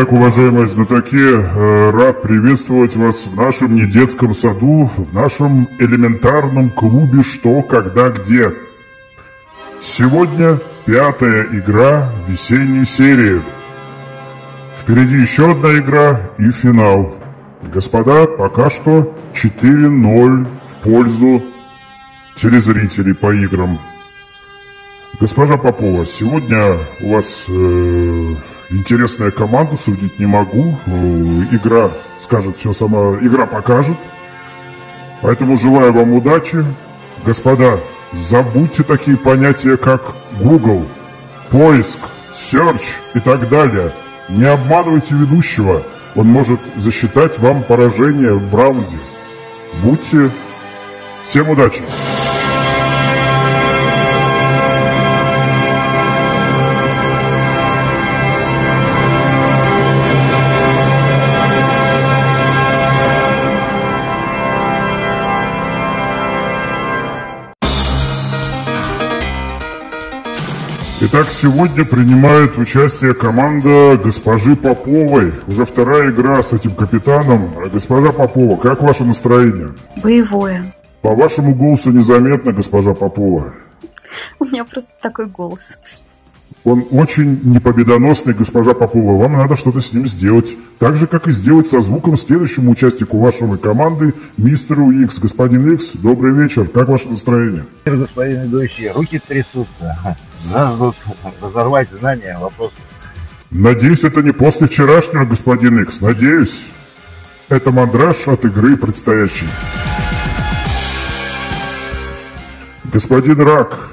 Итак, уважаемые знатоки, э, рад приветствовать вас в нашем недетском саду, в нашем элементарном клубе «Что, когда, где». Сегодня пятая игра весенней серии. Впереди еще одна игра и финал. Господа, пока что 4-0 в пользу телезрителей по играм. Госпожа Попова, сегодня у вас э, интересная команда, судить не могу. Э, игра скажет все сама, игра покажет. Поэтому желаю вам удачи. Господа, забудьте такие понятия, как Google, поиск, search и так далее. Не обманывайте ведущего. Он может засчитать вам поражение в раунде. Будьте... Всем удачи! Итак, сегодня принимает участие команда госпожи Поповой. Уже вторая игра с этим капитаном. Госпожа Попова, как ваше настроение? Боевое. По вашему голосу незаметно, госпожа Попова. У меня просто такой голос. Он очень непобедоносный, госпожа Попова. Вам надо что-то с ним сделать. Так же, как и сделать со звуком следующему участнику вашей команды, мистеру Икс. Господин Икс, добрый вечер. Как ваше настроение? Господин ведущий, руки трясутся. Надо разорвать знания, вопрос. Надеюсь, это не после вчерашнего, господин Икс. Надеюсь. Это мандраж от игры предстоящей. Господин Рак,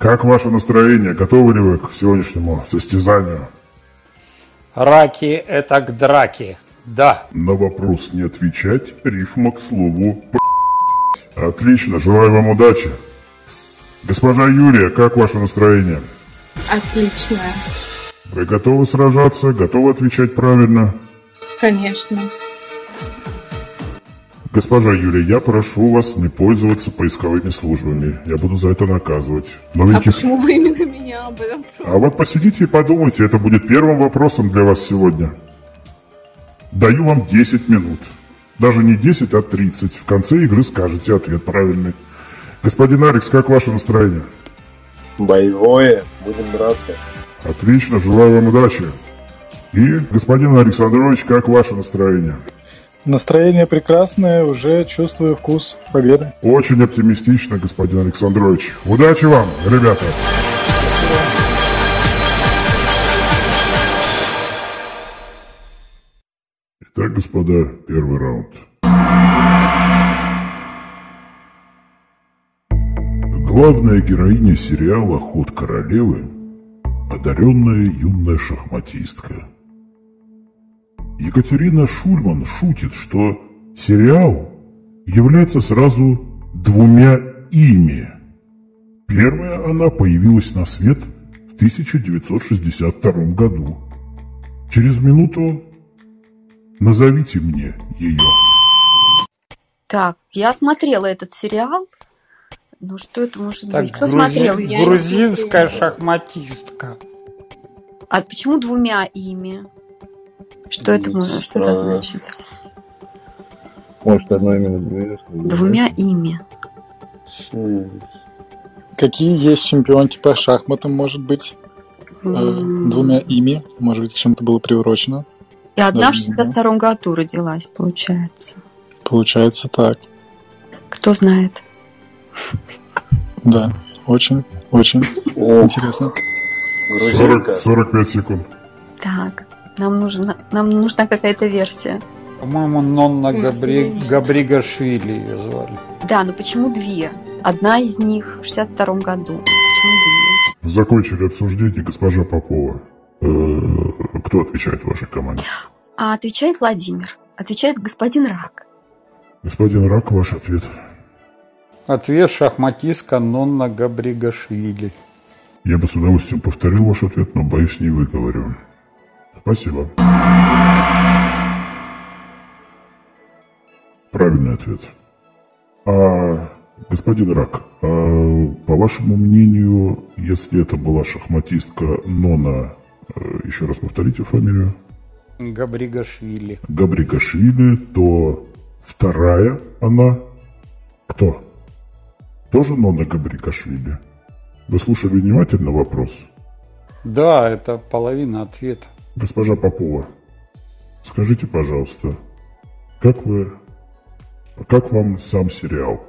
как ваше настроение? Готовы ли вы к сегодняшнему состязанию? Раки – это к драке. Да. На вопрос не отвечать, рифма к слову Отлично, желаю вам удачи. Госпожа Юлия, как ваше настроение? Отлично. Вы готовы сражаться? Готовы отвечать правильно? Конечно. Госпожа Юлия, я прошу вас не пользоваться поисковыми службами. Я буду за это наказывать. Новеньких... А почему вы именно меня об этом А вот посидите и подумайте, это будет первым вопросом для вас сегодня. Даю вам 10 минут. Даже не 10, а 30. В конце игры скажете ответ правильный. Господин Алекс, как ваше настроение? Боевое. Будем драться. Отлично, желаю вам удачи. И, господин Александрович, как ваше настроение? Настроение прекрасное, уже чувствую вкус победы. Очень оптимистично, господин Александрович. Удачи вам, ребята! Итак, господа, первый раунд. Главная героиня сериала «Ход королевы» – одаренная юная шахматистка – Екатерина Шульман шутит, что сериал является сразу двумя ими. Первая она появилась на свет в 1962 году. Через минуту назовите мне ее. Так, я смотрела этот сериал. Ну что это может так, быть? Кто грузи... смотрел? Грузинская шахматистка. А почему двумя ими? Что это может это значит? Может, одно имя две. Двумя ими. Какие есть чемпионки по шахматам, может быть? Mm. Двумя ими, может быть, к чему-то было приурочено. И одна в 62 году родилась, получается. Получается так. Кто знает? Да, очень, очень интересно. 40, 45 секунд. Так. Нам, нужна, нам нужна какая-то версия. По-моему, Нонна Габри... Габригашвили ее звали. Да, но почему две? Одна из них в 62 году. Почему две? Закончили обсуждение госпожа Попова. Э, кто отвечает в вашей команде? А отвечает Владимир. Отвечает господин Рак. Господин Рак, ваш ответ. Ответ шахматистка Нонна Габригашвили. Я бы с удовольствием повторил ваш ответ, но боюсь, не выговорю. Спасибо. Правильный ответ. А, господин Рак, а, по вашему мнению, если это была шахматистка Нона э, еще раз повторите фамилию, Габригашвили. Габригашвили, то вторая она кто? Тоже Нона Габригашвили? Вы слушали внимательно вопрос? Да, это половина ответа. Госпожа Попова, скажите, пожалуйста, как вы, как вам сам сериал?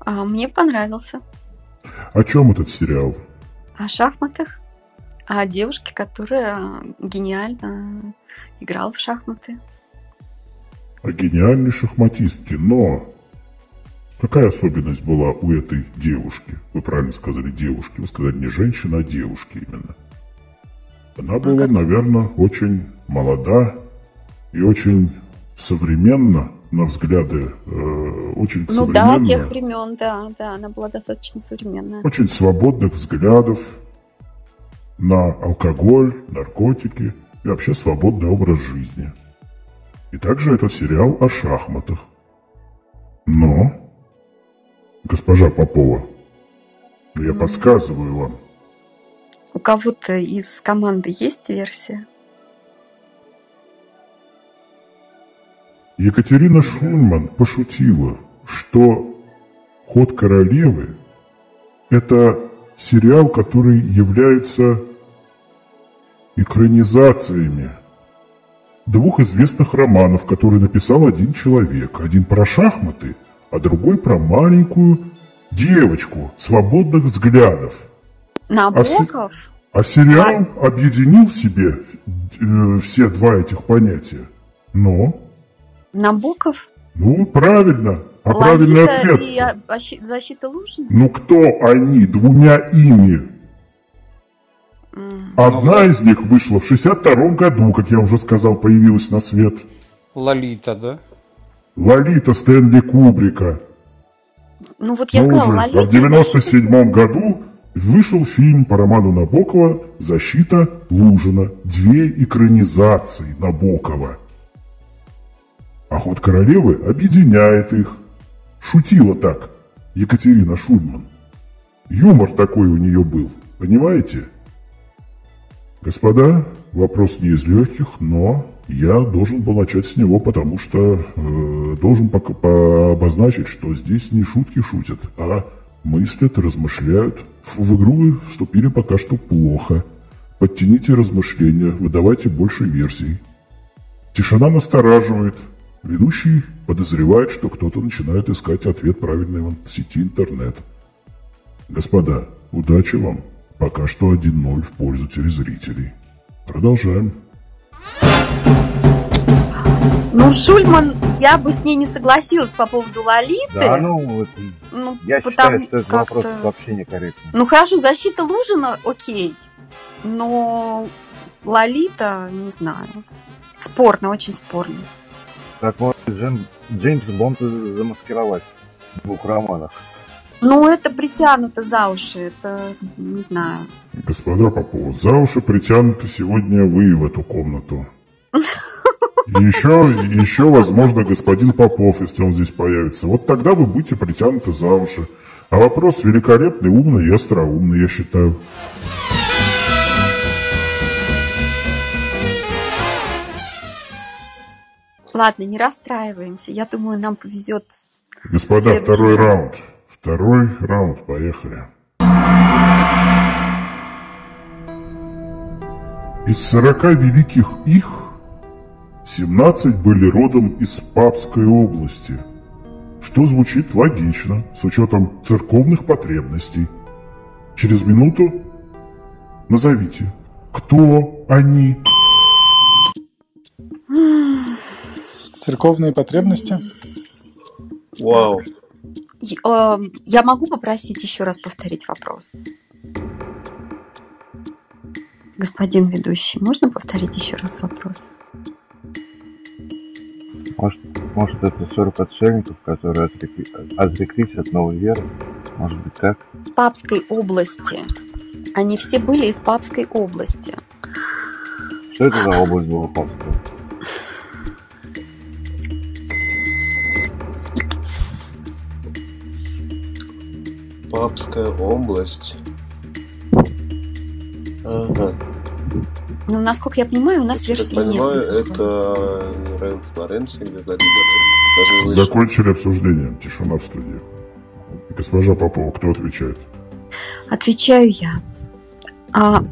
А мне понравился. О чем этот сериал? О шахматах. О девушке, которая гениально играла в шахматы. О гениальной шахматистке, но какая особенность была у этой девушки? Вы правильно сказали девушки, вы сказали не женщина, а девушки именно. Она была, наверное, очень молода и очень современно на взгляды, э, очень Ну да, современно, тех времен, да, да, она была достаточно современная. очень свободных взглядов на алкоголь, наркотики и вообще свободный образ жизни. И также это сериал о шахматах. Но, госпожа Попова, я Мгм. подсказываю вам, У кого-то из команды есть версия? Екатерина Шульман пошутила, что «Ход королевы» – это сериал, который является экранизациями двух известных романов, которые написал один человек. Один про шахматы, а другой про маленькую девочку свободных взглядов. Набоков? А сериал объединил в себе э, все два этих понятия. Но, Набоков? ну, правильно. А правильный Лолита ответ. и а, защи- защита Лужина? Ну, кто они двумя ими? Одна из них вышла в 62 году, как я уже сказал, появилась на свет. Лолита, да? Лолита Стэнли Кубрика. Ну вот я Ну, сказала, уже. Лолита А в 97 году вышел фильм по роману Набокова «Защита Лужина». Две экранизации Набокова. Ход королевы объединяет их. Шутила так Екатерина Шульман. Юмор такой у нее был, понимаете? Господа, вопрос не из легких, но я должен был начать с него, потому что э, должен пока- по- обозначить, что здесь не шутки шутят, а мыслят, размышляют. В, игру вступили пока что плохо. Подтяните размышления, выдавайте больше версий. Тишина настораживает. Ведущий подозревает, что кто-то начинает искать ответ правильный в сети интернет. Господа, удачи вам. Пока что 1-0 в пользу телезрителей. Продолжаем. Ну, Шульман, я бы с ней не согласилась по поводу Лолиты. Да, ну, вот, ну, я потому считаю, что этот вопрос вообще некорректный. Ну, хорошо, защита Лужина, окей. Но Лолита, не знаю. Спорно, очень спорно. Как может Джем- Джеймс Бонд замаскировать в двух романах? Ну, это притянуто за уши, это, не знаю. Господа Попова, за уши притянуты сегодня вы в эту комнату. И еще, еще, возможно, господин Попов, если он здесь появится. Вот тогда вы будете притянуты за уши. А вопрос великолепный, умный и остроумный, я считаю. Ладно, не расстраиваемся. Я думаю, нам повезет. Господа, Следующий второй раз. раунд. Второй раунд, поехали. Из 40 великих их 17 были родом из Папской области, что звучит логично с учетом церковных потребностей. Через минуту назовите, кто они. Церковные потребности. Вау. Э, Я могу попросить еще раз повторить вопрос? Господин ведущий, можно повторить еще раз вопрос? Может, это 40 отшельников, которые отрекли- отреклись от новой веры? Может быть так? Папской области. Они все были из Папской области. Что это за область была папская? Папская область. Ага. Ну, насколько я понимаю, у нас Я так версии понимаю, нет. это Рен. Даже выше. Закончили обсуждение. Тишина в студии. Госпожа Попова, кто отвечает? Отвечаю я. А,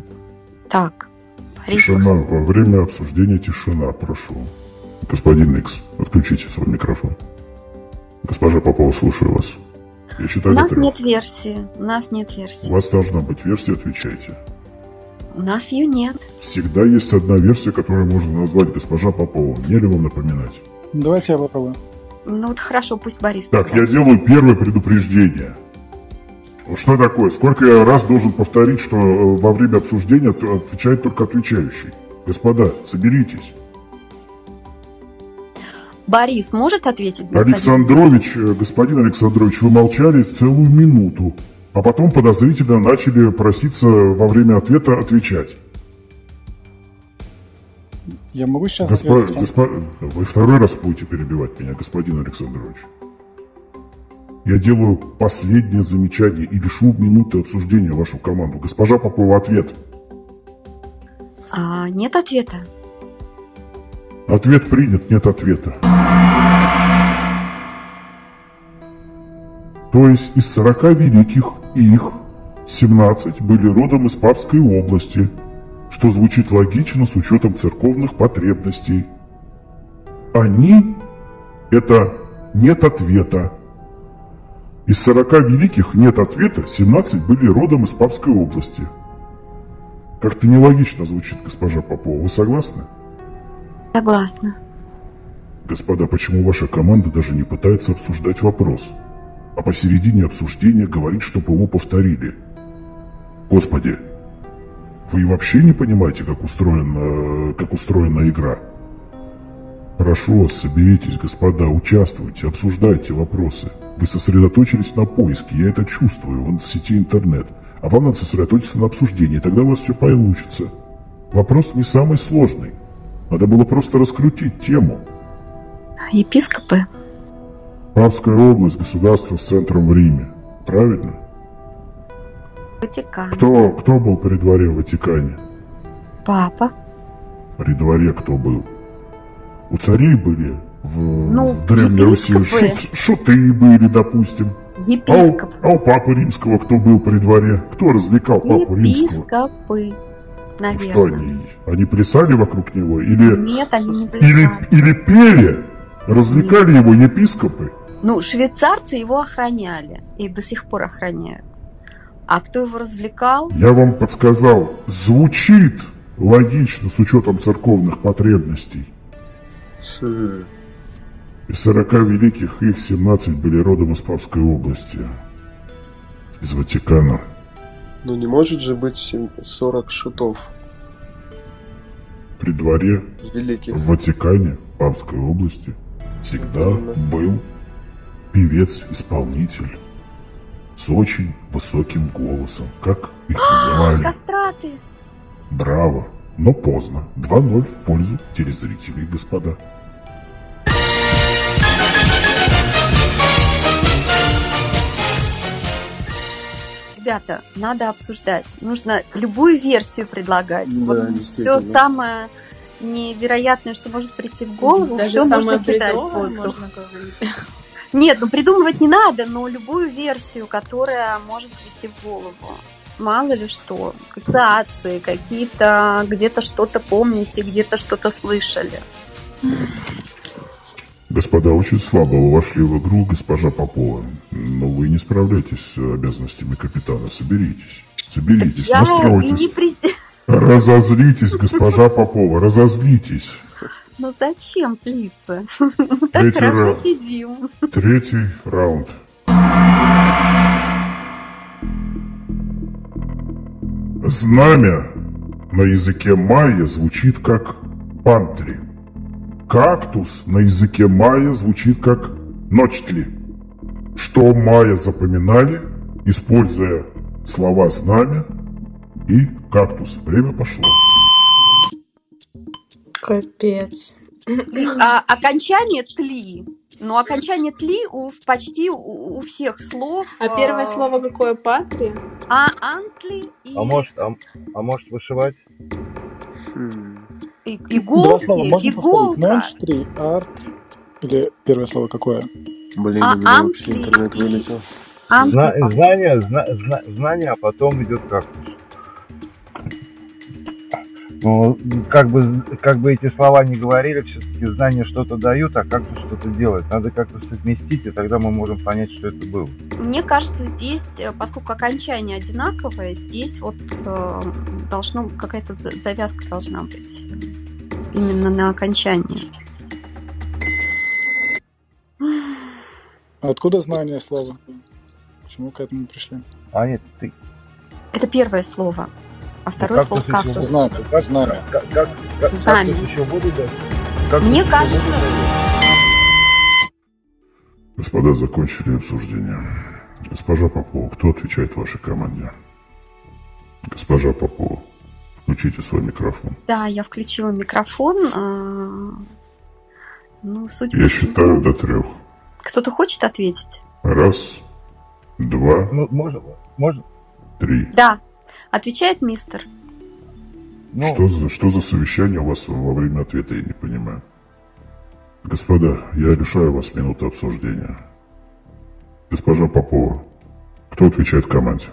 так, Борис, Тишина. Во время обсуждения тишина, прошу. Господин Икс, отключите свой микрофон. Госпожа Попова, слушаю вас. Я у считаю, нас это... нет версии. У нас нет У версии. вас должна быть версия, отвечайте. У нас ее нет. Всегда есть одна версия, которую можно назвать госпожа Попова. Мне ли вам напоминать? Давайте я попробую. Ну вот хорошо, пусть Борис. Так, тогда. я делаю первое предупреждение. Что такое? Сколько я раз должен повторить, что э, во время обсуждения от- отвечает только отвечающий? Господа, соберитесь. Борис может ответить? господин? Александрович, э, господин Александрович, вы молчали целую минуту, а потом подозрительно начали проситься во время ответа отвечать. Я могу сейчас Госпо- ответить? госпо- Вы второй раз будете перебивать меня, господин Александрович. Я делаю последнее замечание и лишу минуты обсуждения вашу команду. Госпожа Попова, ответ. А, нет ответа. Ответ принят, нет ответа. То есть из 40 великих их 17 были родом из Папской области, что звучит логично с учетом церковных потребностей. Они – это нет ответа. Из 40 великих нет ответа, 17 были родом из Папской области. Как-то нелогично звучит, госпожа Попова. Вы согласны? Согласна. Господа, почему ваша команда даже не пытается обсуждать вопрос, а посередине обсуждения говорит, чтобы его повторили? Господи, вы вообще не понимаете, как устроена, как устроена игра? Прошу вас, соберитесь, господа, участвуйте, обсуждайте вопросы. Вы сосредоточились на поиске, я это чувствую, вон в сети интернет. А вам надо сосредоточиться на обсуждении, тогда у вас все получится. Вопрос не самый сложный. Надо было просто раскрутить тему. Епископы? Папская область, государство с центром в Риме. Правильно? Ватикан. Кто, кто был при дворе в Ватикане? Папа? При дворе кто был? У царей были в, Ну, в Древней Руси епископы. шут- шуты были, допустим. А у, Епископ. а у Папы Римского кто был при дворе? Кто развлекал Папу Римского? Епископы. Наверное. Что они? Они плясали вокруг него? Или, Нет, они не или, плясали. или пели? Развлекали его епископы? Ну, швейцарцы его охраняли и до сих пор охраняют. А кто его развлекал? Я вам подсказал, звучит логично с учетом церковных потребностей. Хм. Из 40 великих их 17 были родом из Папской области. Из Ватикана. Ну не может же быть сем- 40 шутов При дворе великих. в Ватикане, в Папской области, всегда Именно. был певец-исполнитель с очень высоким голосом, как их называли. Кастраты. Браво, но поздно. 2-0 в пользу телезрителей, господа. Ребята, надо обсуждать. Нужно любую версию предлагать. Да, вот все самое невероятное, что может прийти в голову, Даже все самое можно кидать в воздух. можно говорить. Нет, ну придумывать не надо, но любую версию, которая может прийти в голову. Мало ли что, ассоциации, какие-то, где-то что-то помните, где-то что-то слышали. Господа, очень слабо вы вошли в игру, госпожа Попова. Но вы не справляетесь с обязанностями капитана. Соберитесь. Соберитесь, настройтесь. при... Разозлитесь, госпожа Попова, разозлитесь. Ну зачем злиться? Мы так хорошо раунд. сидим. Третий раунд. Знамя на языке майя звучит как пантли. Кактус на языке майя звучит как ночтли. Что майя запоминали, используя слова знамя и кактус. Время пошло. Капец. А, окончание тли. Но окончание тли у почти у, у всех слов. А первое э, слово какое? Патри? А антли и А может, а, а может вышивать? Хм. И- Два Иголки, слова можно иголка. Монстры, арт. Или первое слово какое? Блин, А у меня вообще интернет вылетел. Зна- знание, зна- зна- знание, а потом идет кактус. Ну, как бы, как бы эти слова не говорили, все-таки знания что-то дают, а кактус что-то делает. Надо как-то совместить, и тогда мы можем понять, что это было. Мне кажется, здесь, э, поскольку окончание одинаковое, здесь вот э, должно какая-то за- завязка должна быть именно на окончании. А откуда знание слова? Почему к этому пришли? А нет, ты. Это первое слово, а второе кактус слово кактус. Знаю, Как, знаю. как, как, как, Знамя. кактус еще воду дает? Кактус Мне еще кажется- воду дает? Господа, закончили обсуждение. Госпожа Попова, кто отвечает вашей команде? Госпожа Попова, включите свой микрофон. Да, я включила микрофон. а, Ну, судя Я по считаю до трех. Кто-то хочет ответить? Раз, два, Ну, можно, можно, три. Да. Отвечает мистер. ну, Что, за, что за совещание у вас во время ответа, я не понимаю. Господа, я лишаю вас минуты обсуждения. Госпожа Попова, кто отвечает команде?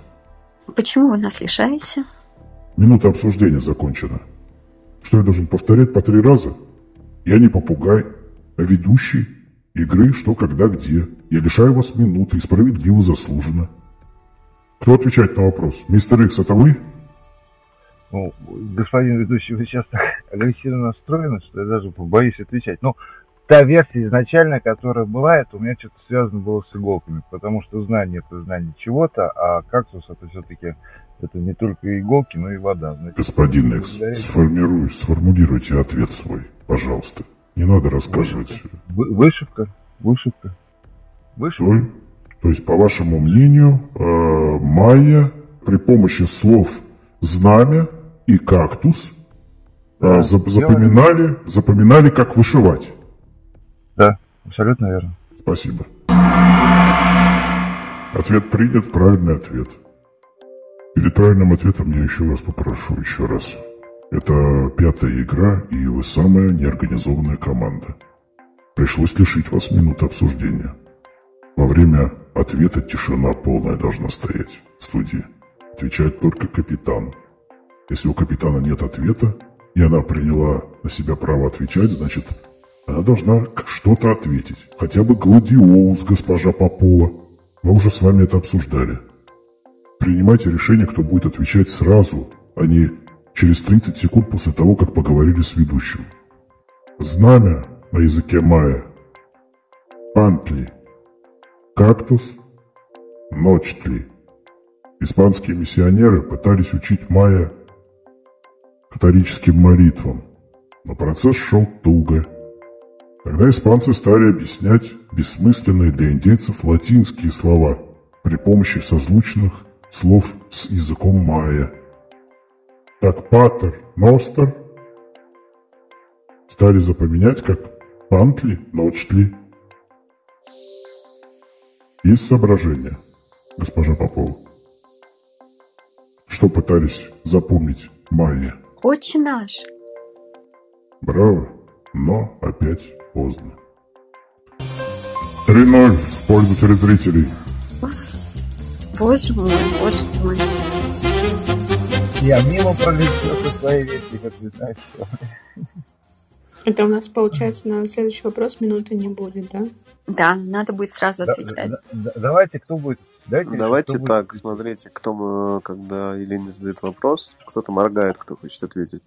Почему вы нас лишаете? Минута обсуждения закончена. Что я должен повторять по три раза? Я не попугай, а ведущий игры «Что, когда, где». Я лишаю вас минуты и справедливо заслуженно. Кто отвечает на вопрос? Мистер Икс, это вы? ну, господин ведущий, вы сейчас так агрессивно настроены, что я даже боюсь отвечать. Но та версия изначальная, которая была, это у меня что-то связано было с иголками, потому что знание это знание чего-то, а кактус это все-таки это не только иголки, но и вода. Значит, Господин Икс, благодаря- сформируй, сформулируйте ответ свой, пожалуйста. Не надо рассказывать. Вы- Вышивка, вышивка, вышивка. То есть, по вашему мнению, э, майя при помощи слов «знамя» и «кактус» э, Да, зап- делали. запоминали, запоминали, как вышивать. Да, абсолютно верно. Спасибо. Ответ принят, правильный ответ. Перед правильным ответом я еще раз попрошу, еще раз. Это пятая игра, и вы самая неорганизованная команда. Пришлось лишить вас минуты обсуждения. Во время ответа тишина полная должна стоять в студии. Отвечает только капитан. Если у капитана нет ответа, и она приняла на себя право отвечать, значит, она должна что-то ответить. Хотя бы гладиолус, госпожа Попова. Мы уже с вами это обсуждали. Принимайте решение, кто будет отвечать сразу, а не через 30 секунд после того, как поговорили с ведущим. Знамя на языке майя. Пантли. Кактус. Ночтли. Испанские миссионеры пытались учить майя католическим молитвам, но процесс шел туго. Тогда испанцы стали объяснять бессмысленные для индейцев латинские слова при помощи созвучных слов с языком майя. Так патер, ностер стали запоминать как пантли, ночтли. Есть соображения, госпожа Попова? Что пытались запомнить майя? Отче наш. Браво, но опять поздно. 3-0 в пользу телезрителей. Боже мой, боже мой. Я мимо пролетел со своей версией, как вы знаете. Это у нас, получается, на следующий вопрос минуты не будет, да? Да, надо будет сразу Да- отвечать. да- да- Давайте, кто будет? Давайте, Давайте кто будет так, отвечать. смотрите, кто, мы- когда Елене задает вопрос, кто-то моргает, кто хочет ответить.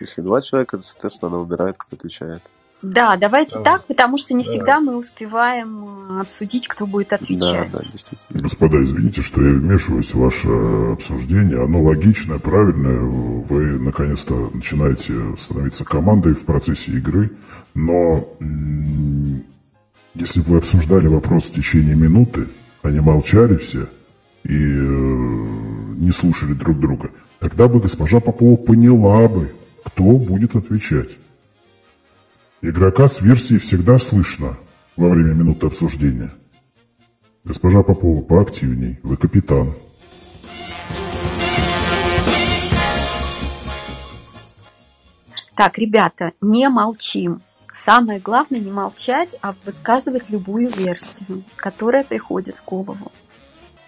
Если два человека, то, соответственно, она выбирает, кто отвечает. Да, давайте Давай. так, потому что не Давай. всегда мы успеваем э, обсудить, кто будет Да, отвечать. да, действительно. Господа, извините, что я вмешиваюсь в ваше обсуждение. Оно логичное, правильное. Вы, наконец-то, начинаете становиться командой в процессе игры. Но если бы вы обсуждали вопрос в течение минуты, не молчали все и э, не слушали друг друга, тогда бы госпожа Попова поняла бы, кто будет отвечать. Игрока с версией всегда слышно во время минуты обсуждения. Госпожа Попова, поактивней. Вы капитан. Так, ребята, не молчим. Самое главное не молчать, а высказывать любую версию, которая приходит в голову.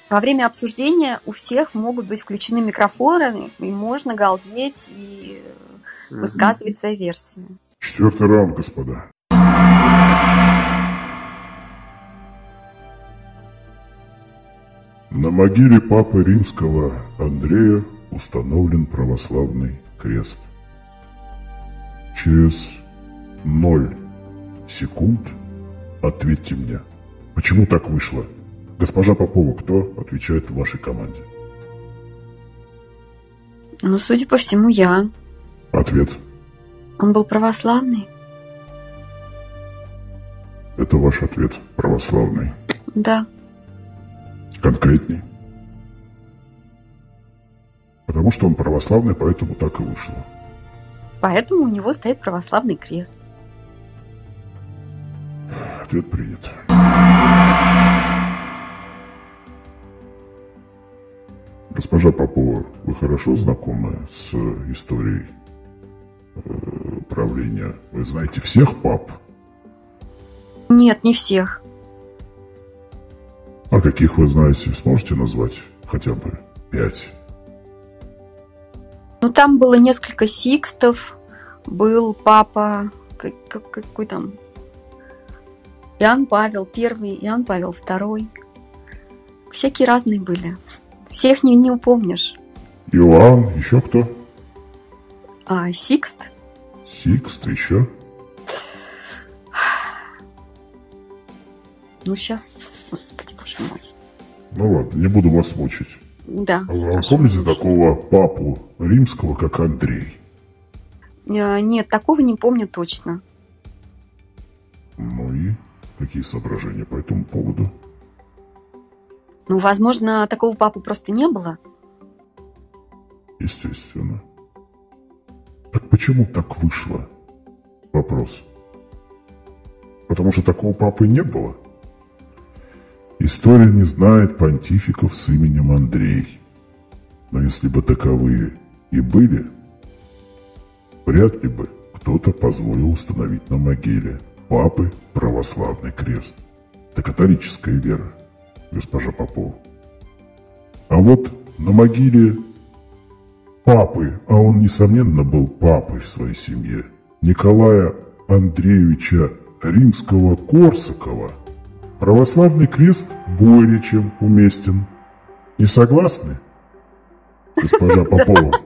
Во время обсуждения у всех могут быть включены микрофоны, и можно галдеть и высказывать свои версии. Четвертый раунд, господа. На могиле папы римского Андрея установлен православный крест. Через ноль секунд ответьте мне, почему так вышло? Госпожа Попова, кто отвечает в вашей команде? Ну, судя по всему, я. Ответ. Он был православный? Это ваш ответ, православный. Да. Конкретней. Потому что он православный, поэтому так и вышло. Поэтому у него стоит православный крест. Ответ принят. Госпожа Попова, вы хорошо знакомы с историей э, правления? Вы знаете всех пап? Нет, не всех. А каких вы знаете? Сможете назвать хотя бы пять? Ну, там было несколько сикстов. Был папа... Как, как- какой там? Иоанн Павел первый, Иоанн Павел второй. Всякие разные были. Всех не, не упомнишь. Иоанн, еще кто? А Сикст? Сикст, еще? Ну, сейчас... Господи, боже мой. Ну ладно, не буду вас мучить. Да. А вы помните такого папу римского, как Андрей? Э, Нет, такого не помню точно. Ну и какие соображения по этому поводу? Ну, возможно, такого папы просто не было. Естественно. Так почему так вышло? Вопрос. Потому что такого папы не было? История не знает понтификов с именем Андрей. Но если бы таковые и были, вряд ли бы кто-то позволил установить на могиле папы православный крест. Это католическая вера, госпожа Попова. А вот на могиле папы, а он, несомненно, был папой в своей семье, Николая Андреевича Римского-Корсакова, православный крест более чем уместен. Не согласны, госпожа Попова?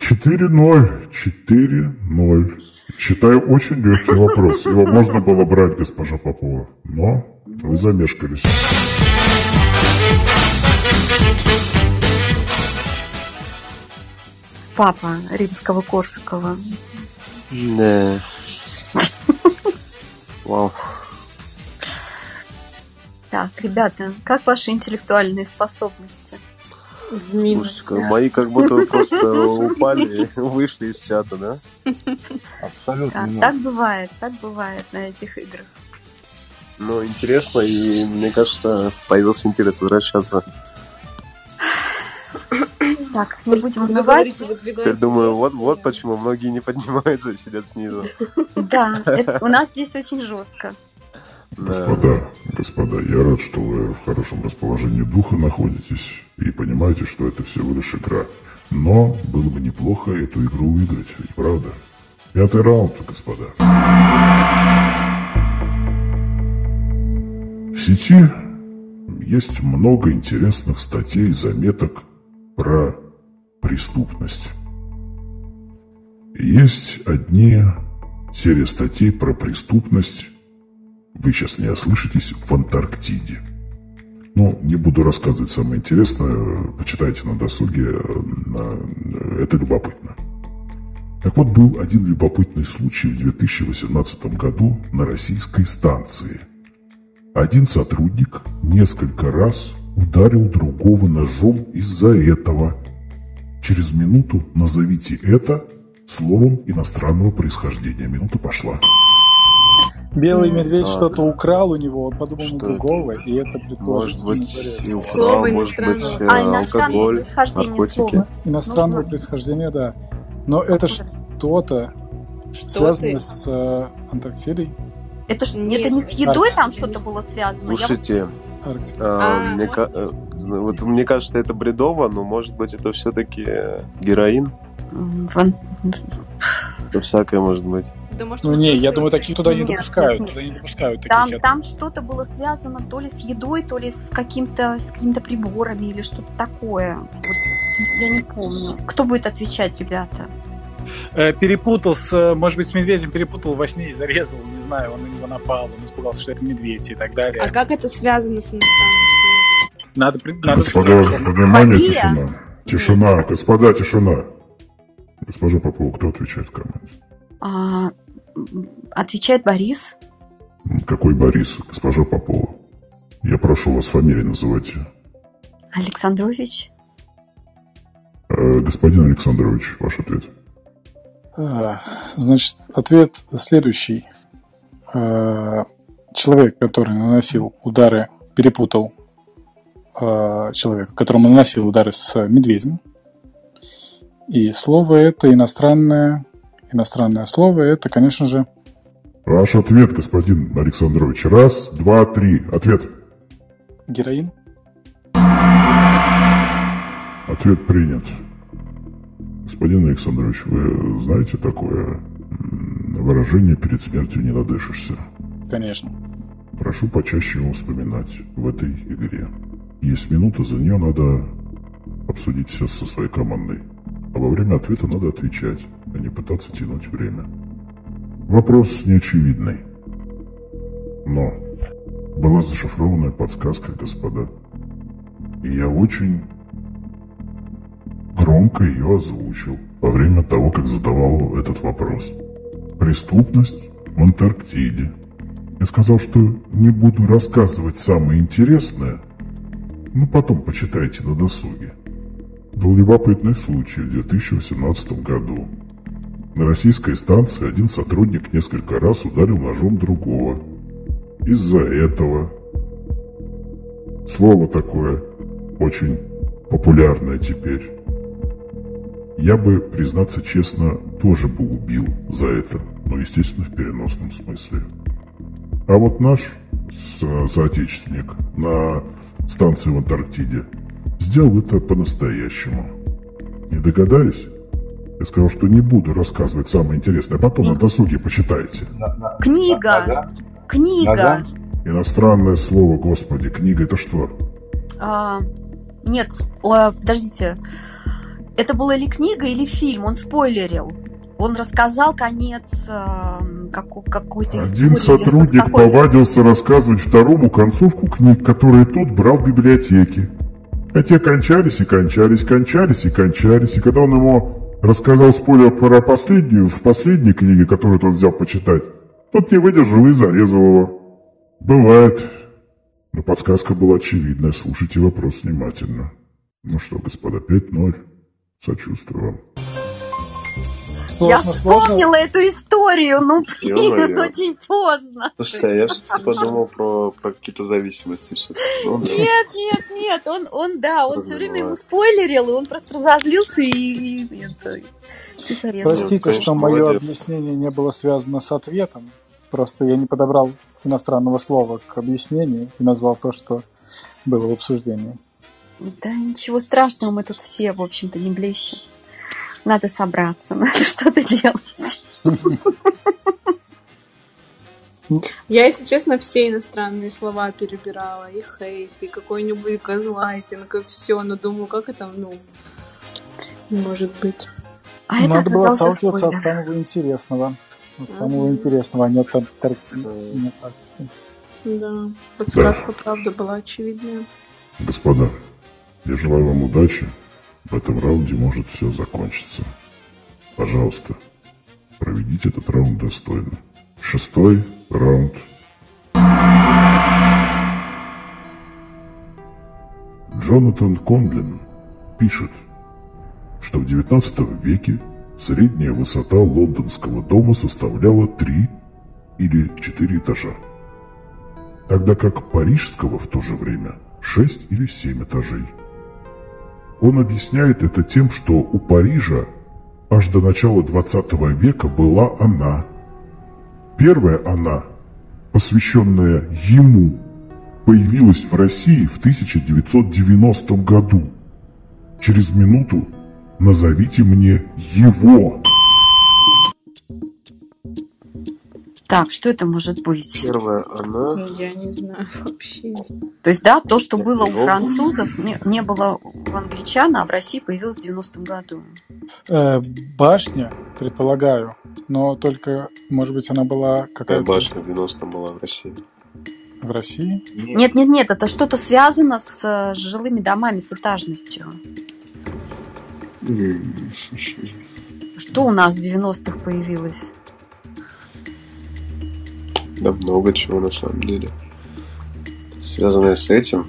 4-0, 4-0. Считаю, очень легкий вопрос. Его можно было брать, госпожа Попова. Но вы замешкались. Папа римского Корсакова. Да. Вау. Так, ребята, как ваши интеллектуальные способности? В минус. Слушайте, мои как будто вы просто упали, вышли из чата, да? Абсолютно. Так, не так бывает, так бывает на этих играх. Ну, интересно, и мне кажется, появился интерес возвращаться. Так, не будем выдвигаете Теперь думаю, вот, вот почему многие не поднимаются и сидят снизу. Да, у нас здесь очень жестко. Да. Господа, господа, я рад, что вы в хорошем расположении духа находитесь и понимаете, что это всего лишь игра. Но было бы неплохо эту игру выиграть, ведь правда? Пятый раунд, господа. В сети есть много интересных статей и заметок про преступность. Есть одни серия статей про преступность вы сейчас не ослышитесь в Антарктиде. Ну, не буду рассказывать самое интересное, почитайте на досуге, э, на- это любопытно. Так вот, был один любопытный случай в 2018 году на российской станции. Один сотрудник несколько раз ударил другого ножом из-за этого. Через минуту назовите это словом иностранного происхождения. Минута пошла. Белый медведь Так. что-то украл у него, он подумал Что на это? другого, и это Может предположительно быть, и Слово украл, может быть, э, А алкоголь, наркотики. слова. Иностранного Ну, происхождения, да. Но это что-то Что связано ты? с э, Антарктидой. Это, ж, Нет, это не с едой А, там что-то было связано? Слушайте, Арктика. а, А, мне, может э, вот мне кажется, это бредово, но может быть это все-таки героин? Ван- Это всякое может быть. Да, может, Ну не, я думаю, таких туда не Нет, допускают. нет, Туда не допускают таких. Там, там что-то было связано то ли с едой, то ли с каким-то с какими-то приборами или что-то такое. Вот я не помню. Кто будет отвечать, ребята? Э, перепутал с, э, может быть, с медведем перепутал во сне и зарезал, не знаю, он на него напал, он испугался, что это медведь и так далее. А как это связано с Надо, надо Господа, внимание, тишина. Тишина, господа, тишина. Госпожа Попова, кто отвечает в команде? А, отвечает Борис. Какой Борис? Госпожа Попова. Я прошу вас фамилии называйте. Александрович. Э, господин Александрович, ваш ответ. А, Значит, ответ следующий. А, Человек, который наносил удары, перепутал а, человека, которому наносил удары с медведем. И слово это иностранное. Иностранное слово это, конечно же, Ваш ответ, господин Александрович. Раз, два, три. Ответ. героин. Ответ принят. Господин Александрович, вы знаете такое выражение «перед смертью не надышишься»? Конечно. Прошу почаще его вспоминать в этой игре. Есть минута, за нее надо обсудить все со своей командой. А во время ответа надо отвечать, а не пытаться тянуть время. Вопрос неочевидный. Но была зашифрованная подсказка, господа. И я очень громко ее озвучил во время того, как задавал этот вопрос. Преступность в Антарктиде. Я сказал, что не буду рассказывать самое интересное, но потом почитайте на досуге. Был любопытный случай в 2018 году. На российской станции один сотрудник несколько раз ударил ножом другого. Из-за этого слово такое очень популярное теперь. Я бы, признаться честно, тоже бы убил за это, но, естественно, в переносном смысле. А вот наш со- соотечественник на станции в Антарктиде сделал это по-настоящему. Не догадались? Я сказал, что не буду рассказывать самое интересное, а потом на досуге почитайте. Книга. Книга. Иностранное слово, господи, книга это что? А, нет, о, подождите. Это была или книга, или фильм? Он спойлерил. Он рассказал конец эм, како- какой-то истории. Один сотрудник такое. повадился рассказывать второму концовку книг, которые тот брал в библиотеке. А те кончались и кончались, кончались и кончались. И когда он ему рассказал спойлер про последнюю, в последней книге, которую тот взял почитать, тот не выдержал и зарезал его. Бывает. Но подсказка была очевидная. Слушайте вопрос внимательно. Ну что, господа, 5-0. Сочувствую вам. Я Сложно, сложно. вспомнила эту историю, ну, блин, Ё-моё. очень поздно. Слушайте, а я все-таки подумал про, про какие-то зависимости все Ну, да. Нет, нет, нет, он, он, да, он все время ему спойлерил, и он просто разозлился и, и, и это, и. Простите, конечно, что мое молодец. объяснение не было связано с ответом. Просто я не подобрал иностранного слова к объяснению и назвал то, что было в обсуждении. Да ничего страшного, мы тут все, в общем-то, не блещем. Надо собраться, надо что-то делать. Я, если честно, все иностранные слова перебирала. И хейт, и какой-нибудь газлайтинг, и все. Но думаю, как это, ну, может быть. А это Надо было отталкиваться от самого интересного. От самого интересного, а не от Антарктиды. не от Арктики. Да, подсказка, правда, была очевидная. Господа, я желаю вам удачи. В этом раунде может все закончиться. Пожалуйста, проведите этот раунд достойно. Шестой раунд. Джонатан Кондлин пишет, что в XIX веке средняя высота лондонского дома составляла 3 или 4 этажа, тогда как парижского в то же время 6 или 7 этажей. Он объясняет это тем, что у Парижа аж до начала 20 века была она. Первая она, посвященная ему, появилась в России в 1990 году. Через минуту назовите мне его. Так, что это может быть? Первая она. Я не знаю вообще. То есть, да, то, что было у Ну. французов, не, не было у англичан, а в России появилось в 90-м году. Э, башня, предполагаю. Но только, может быть, она была Какая какая-то башня в 90-м была в России? в России? Нет, нет, нет, это что-то связано с э, жилыми домами, с этажностью. Что у нас в 90-х появилось? Да много чего на самом деле. Связанное с этим.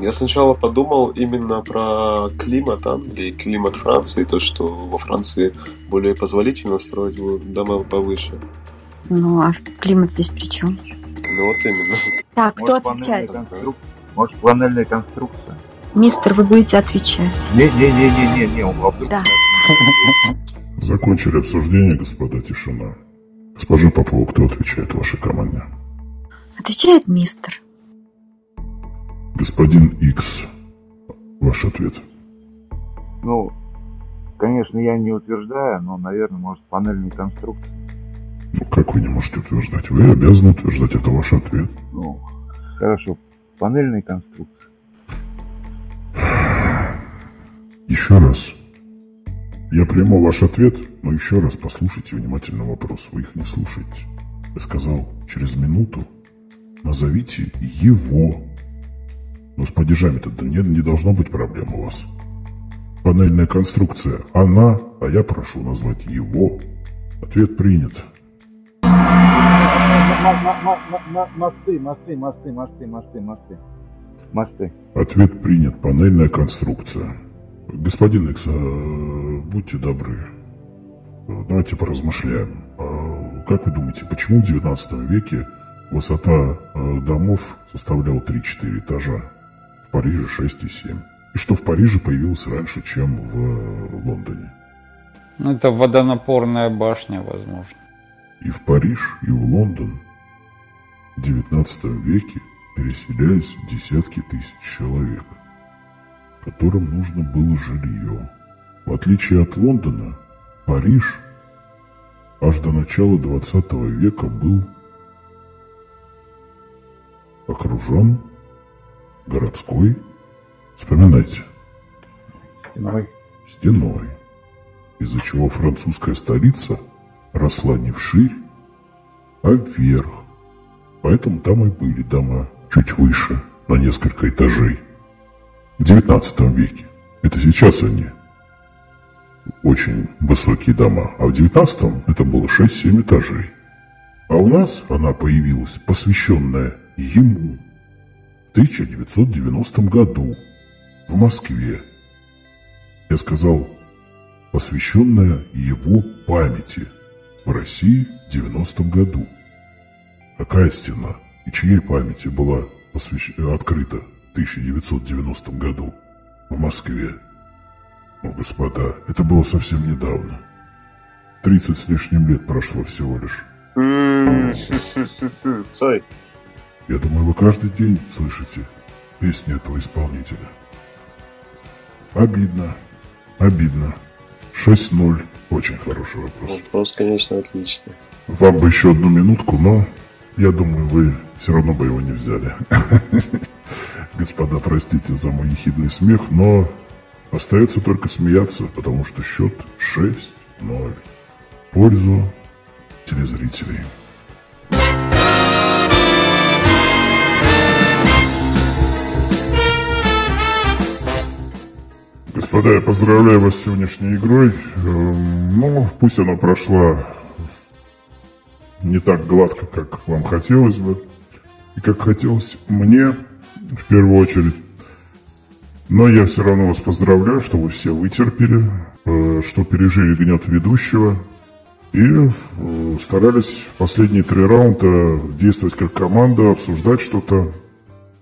Я сначала подумал именно про климат Англии, климат Франции, то, что во Франции более позволительно строить дома повыше. Ну, а климат здесь при чем? Ну вот именно. Так, кто Может, отвечает? конструк- Может, панельная конструкция? Мистер, вы будете отвечать. Не-не-не-не-не, вдруг- Да. Закончили обсуждение, господа, тишина. Госпожа Попова, кто отвечает вашей команде? Отвечает мистер. Господин Икс, ваш ответ. Ну, конечно, я не утверждаю, но, наверное, может, панельная конструкция. Ну, как вы не можете утверждать? Вы обязаны утверждать, это ваш ответ. Ну, хорошо, панельная конструкция. Еще раз. Я приму ваш ответ, но еще раз послушайте внимательно вопрос. Вы их не слушаете. Я сказал, через минуту назовите его. Но с падежами-то не, не должно быть проблем у вас. Панельная конструкция «она», а я прошу назвать его. Ответ принят. Мосты, мосты, мосты, мосты, мосты, мосты. Мосты. Ответ принят. Панельная конструкция. Господин Икс, а, будьте добры. Давайте поразмышляем. А Как вы думаете, почему в 19 веке высота домов составляла 3-4 этажа? В Париже 6 и 7. И что в Париже появилось раньше, чем в э, Лондоне? Ну, это водонапорная башня, возможно. И в Париж, и в Лондон в 19 веке переселялись десятки тысяч человек, которым нужно было жилье. В отличие от Лондона, Париж аж до начала 20 века был окружен городской, вспоминайте, Стеной. стеной, из-за чего французская столица росла не вширь, а вверх. Поэтому там и были дома чуть выше, на несколько этажей. В 19 веке. Это сейчас они очень высокие дома, а в 19 это было 6-7 этажей. А у нас она появилась, посвященная ему, в 1990 году в Москве. Я сказал, посвященная его памяти в России в 90 году. Какая стена и чьей памяти была посвящ- открыта 1990 году в Москве? Ну, господа, это было совсем недавно. 30 с лишним лет прошло всего лишь. Цой, Я думаю, вы каждый день слышите песни этого исполнителя. Обидно. Обидно. 6-0. Очень хороший вопрос. вопрос, конечно, отличный. Вам бы еще одну минутку, но я думаю, вы все равно бы его не взяли. Господа, простите за мой ехидный смех, но остается только смеяться, потому что счет 6-0 в пользу телезрителей. Господа, я поздравляю вас с сегодняшней игрой. Эм, Ну, пусть она прошла не так гладко, как вам хотелось бы, и как хотелось мне, в первую очередь. Но я все равно вас поздравляю, что вы все вытерпели, э, что пережили гнет ведущего и э, старались в последние три раунда действовать как команда, обсуждать что-то.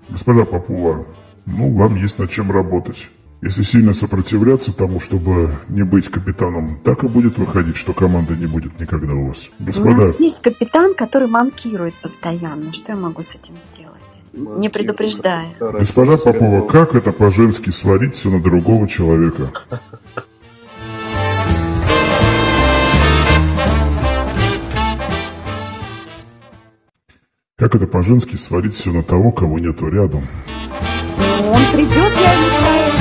Госпожа Попова, ну, вам есть над чем работать. Если сильно сопротивляться тому, чтобы не быть капитаном, так и будет выходить, что команда не будет никогда у вас. Господа. У нас есть капитан, который манкирует постоянно. Что я могу с этим сделать? Не предупреждая. Господа Попова, как это по-женски сварить все на другого человека? Как это по-женски сварить все на того, кого нету рядом? Он придет, я не знаю.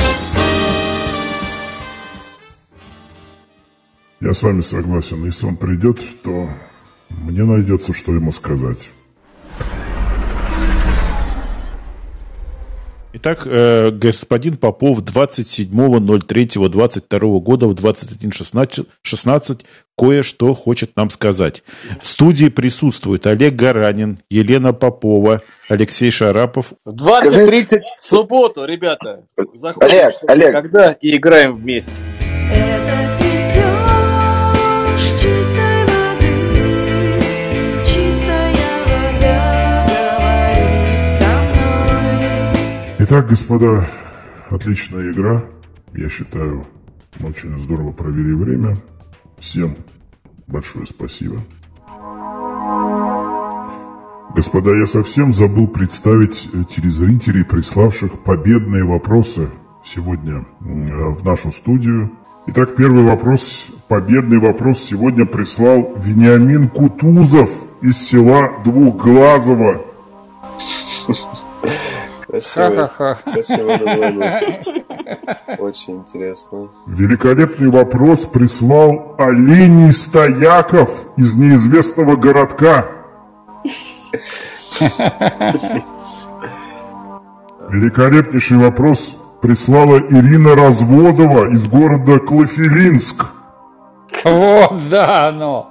Я с вами согласен. Если он придет, то мне найдется, что ему сказать. Итак, э, господин Попов 27.03.22 года в 21.16 кое-что хочет нам сказать. В студии присутствуют Олег Гаранин, Елена Попова, Алексей Шарапов. В 20.30 в субботу, ребята. Заходим, Олег, Олег. Когда и играем вместе. Итак, господа, отличная игра. Я считаю, мы очень здорово провели время. Всем большое спасибо. Господа, я совсем забыл представить э, телезрителей, приславших победные вопросы сегодня э, в нашу студию. Итак, первый вопрос, победный вопрос сегодня прислал Вениамин Кутузов из села Двухглазово. Красивое, красивое название. Очень интересно. Великолепный вопрос прислал Олений Стояков из неизвестного городка. Великолепнейший вопрос прислала Ирина Разводова из города Клофелинск. Вот, да, оно.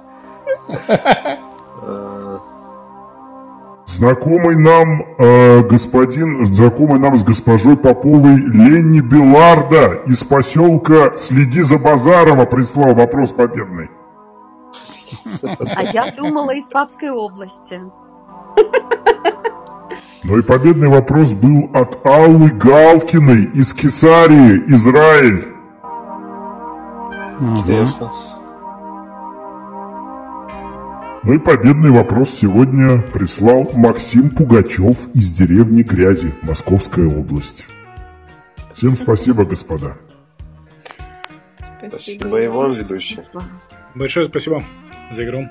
Знакомый нам э, господин, знакомый нам с госпожой Поповой Ленни Беларда из поселка Следи за Базарова прислал вопрос победный. А я думала из Папской области. Но и победный вопрос был от Аллы Галкиной из Кесарии, Израиль. Интересно. Ну и победный вопрос сегодня прислал Максим Пугачев из деревни Грязи, Московская область. Всем спасибо, господа. Спасибо и вам, ведущий. Большое спасибо за игру.